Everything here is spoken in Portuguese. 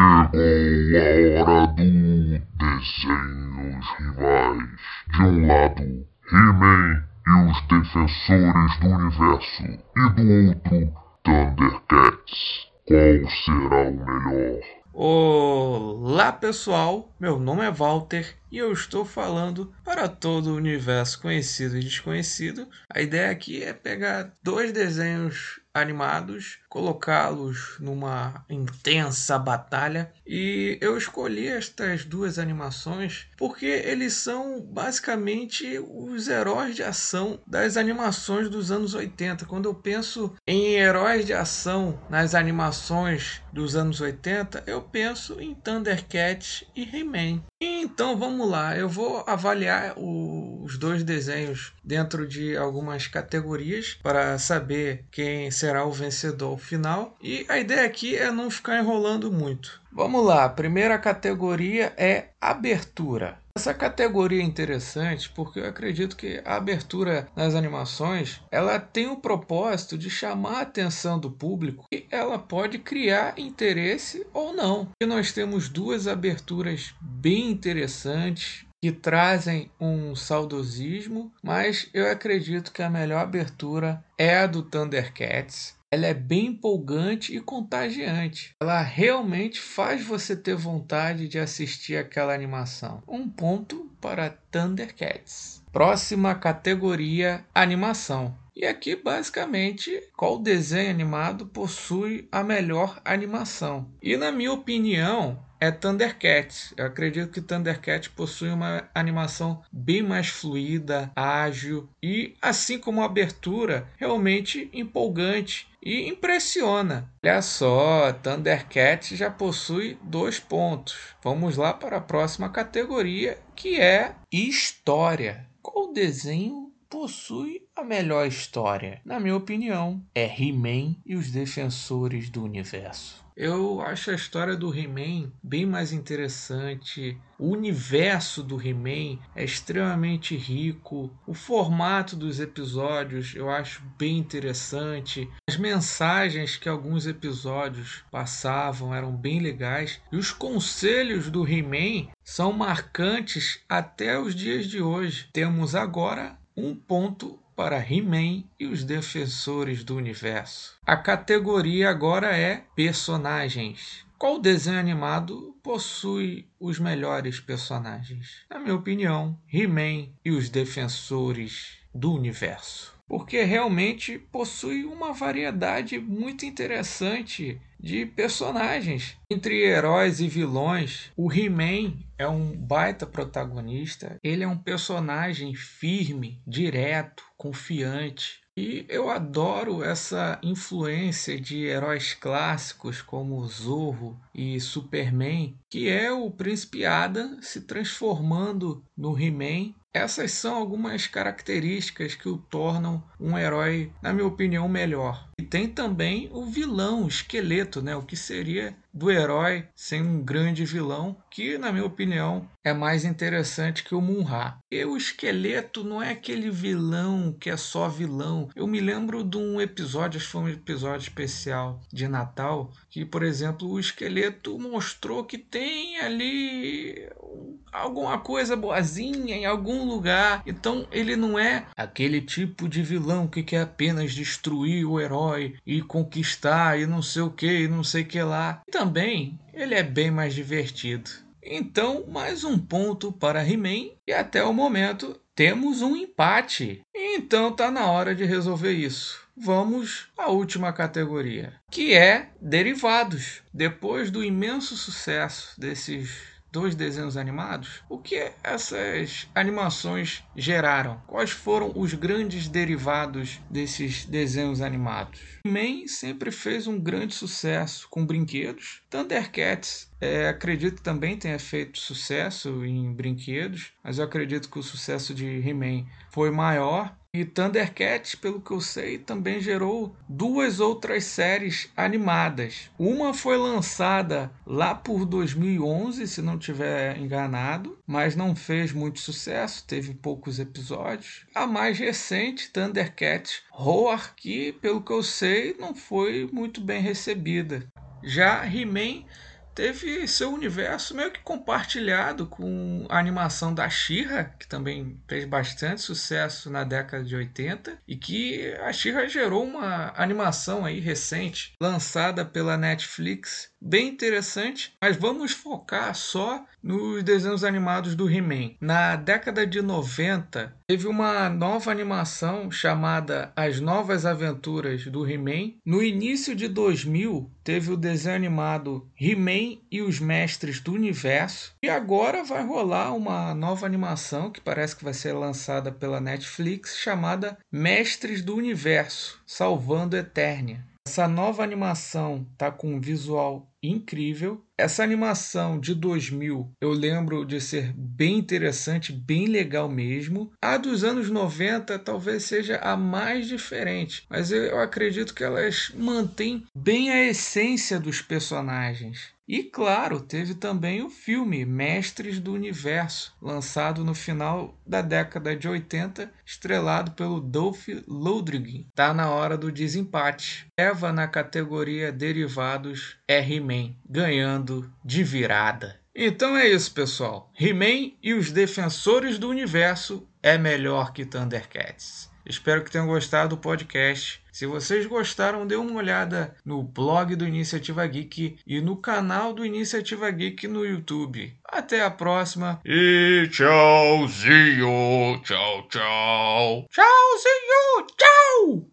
Chegou a hora do desenhos rivais. De um lado, He-Man e os Defensores do Universo. E do outro, Thundercats. Qual será o melhor? Olá pessoal, meu nome é Walter e eu estou falando para todo o universo conhecido e desconhecido. A ideia aqui é pegar dois desenhos animados, colocá-los numa intensa batalha e eu escolhi estas duas animações porque eles são basicamente os heróis de ação das animações dos anos 80. Quando eu penso em heróis de ação nas animações dos anos 80, eu penso em Thundercats e He-Man. Então vamos lá, eu vou avaliar os dois desenhos dentro de algumas categorias para saber quem será o vencedor final. E a ideia aqui é não ficar enrolando muito. Vamos lá, a primeira categoria é abertura. Essa categoria é interessante porque eu acredito que a abertura nas animações ela tem o propósito de chamar a atenção do público e ela pode criar interesse ou não. E nós temos duas aberturas bem interessantes que trazem um saudosismo, mas eu acredito que a melhor abertura é a do Thundercats ela é bem empolgante e contagiante. Ela realmente faz você ter vontade de assistir aquela animação. Um ponto para Thundercats. Próxima categoria: animação. E aqui, basicamente, qual desenho animado possui a melhor animação? E, na minha opinião, é Thundercats. Eu acredito que Thundercats possui uma animação bem mais fluida, ágil e, assim como a abertura, realmente empolgante e impressiona. Olha só, Thundercats já possui dois pontos. Vamos lá para a próxima categoria, que é história. Qual desenho possui a melhor história? Na minha opinião, é He-Man e os Defensores do Universo. Eu acho a história do He-Man bem mais interessante. O universo do He-Man é extremamente rico. O formato dos episódios eu acho bem interessante. As mensagens que alguns episódios passavam eram bem legais. E os conselhos do He-Man são marcantes até os dias de hoje. Temos agora um ponto para He-Man e os Defensores do Universo. A categoria agora é Personagens. Qual desenho animado possui os melhores personagens? Na minha opinião, He-Man e os Defensores do Universo porque realmente possui uma variedade muito interessante de personagens. Entre heróis e vilões, o He-Man é um baita protagonista. Ele é um personagem firme, direto, confiante. E eu adoro essa influência de heróis clássicos como Zorro e Superman, que é o Príncipe Adam se transformando no He-Man essas são algumas características que o tornam um herói, na minha opinião, melhor. E tem também o vilão, o esqueleto, né? O que seria do herói sem um grande vilão, que, na minha opinião, é mais interessante que o Munra. E o esqueleto não é aquele vilão que é só vilão. Eu me lembro de um episódio, acho que foi um episódio especial de Natal, que, por exemplo, o esqueleto mostrou que tem ali alguma coisa boazinha em algum lugar. Então ele não é aquele tipo de vilão que quer apenas destruir o herói e conquistar e não sei o que e não sei o que lá. E também ele é bem mais divertido. Então, mais um ponto para He-Man e até o momento temos um empate. Então tá na hora de resolver isso. Vamos à última categoria, que é derivados. Depois do imenso sucesso desses dois desenhos animados, o que essas animações geraram? Quais foram os grandes derivados desses desenhos animados? Man sempre fez um grande sucesso com brinquedos. Thundercats é, acredito também tenha feito sucesso em brinquedos, mas eu acredito que o sucesso de He-Man foi maior e Thundercats, pelo que eu sei, também gerou duas outras séries animadas. Uma foi lançada lá por 2011, se não tiver enganado, mas não fez muito sucesso, teve poucos episódios. A mais recente, Thundercats Roar, que pelo que eu sei, não foi muito bem recebida. Já He-Man teve seu universo meio que compartilhado com a animação da She-Ra, que também fez bastante sucesso na década de 80 e que a She-Ra gerou uma animação aí recente, lançada pela Netflix, bem interessante, mas vamos focar só nos desenhos animados do He-Man. Na década de 90, teve uma nova animação chamada As Novas Aventuras do He-Man. No início de 2000, teve o desenho animado He-Man e os Mestres do Universo. E agora vai rolar uma nova animação que parece que vai ser lançada pela Netflix chamada Mestres do Universo, Salvando Eternia. Essa nova animação tá com um visual incrível. Essa animação de 2000 eu lembro de ser bem interessante, bem legal mesmo. A dos anos 90 talvez seja a mais diferente, mas eu acredito que elas mantêm bem a essência dos personagens. E claro, teve também o filme Mestres do Universo, lançado no final da década de 80, estrelado pelo Dolph Lundgren. Tá na hora do desempate. Eva na categoria derivados é He-Man, ganhando de virada. Então é isso, pessoal. He-Man e os Defensores do Universo é melhor que Thundercats. Espero que tenham gostado do podcast. Se vocês gostaram, dê uma olhada no blog do Iniciativa Geek e no canal do Iniciativa Geek no YouTube. Até a próxima e tchauzinho, tchau, tchau. Tchauzinho, tchau!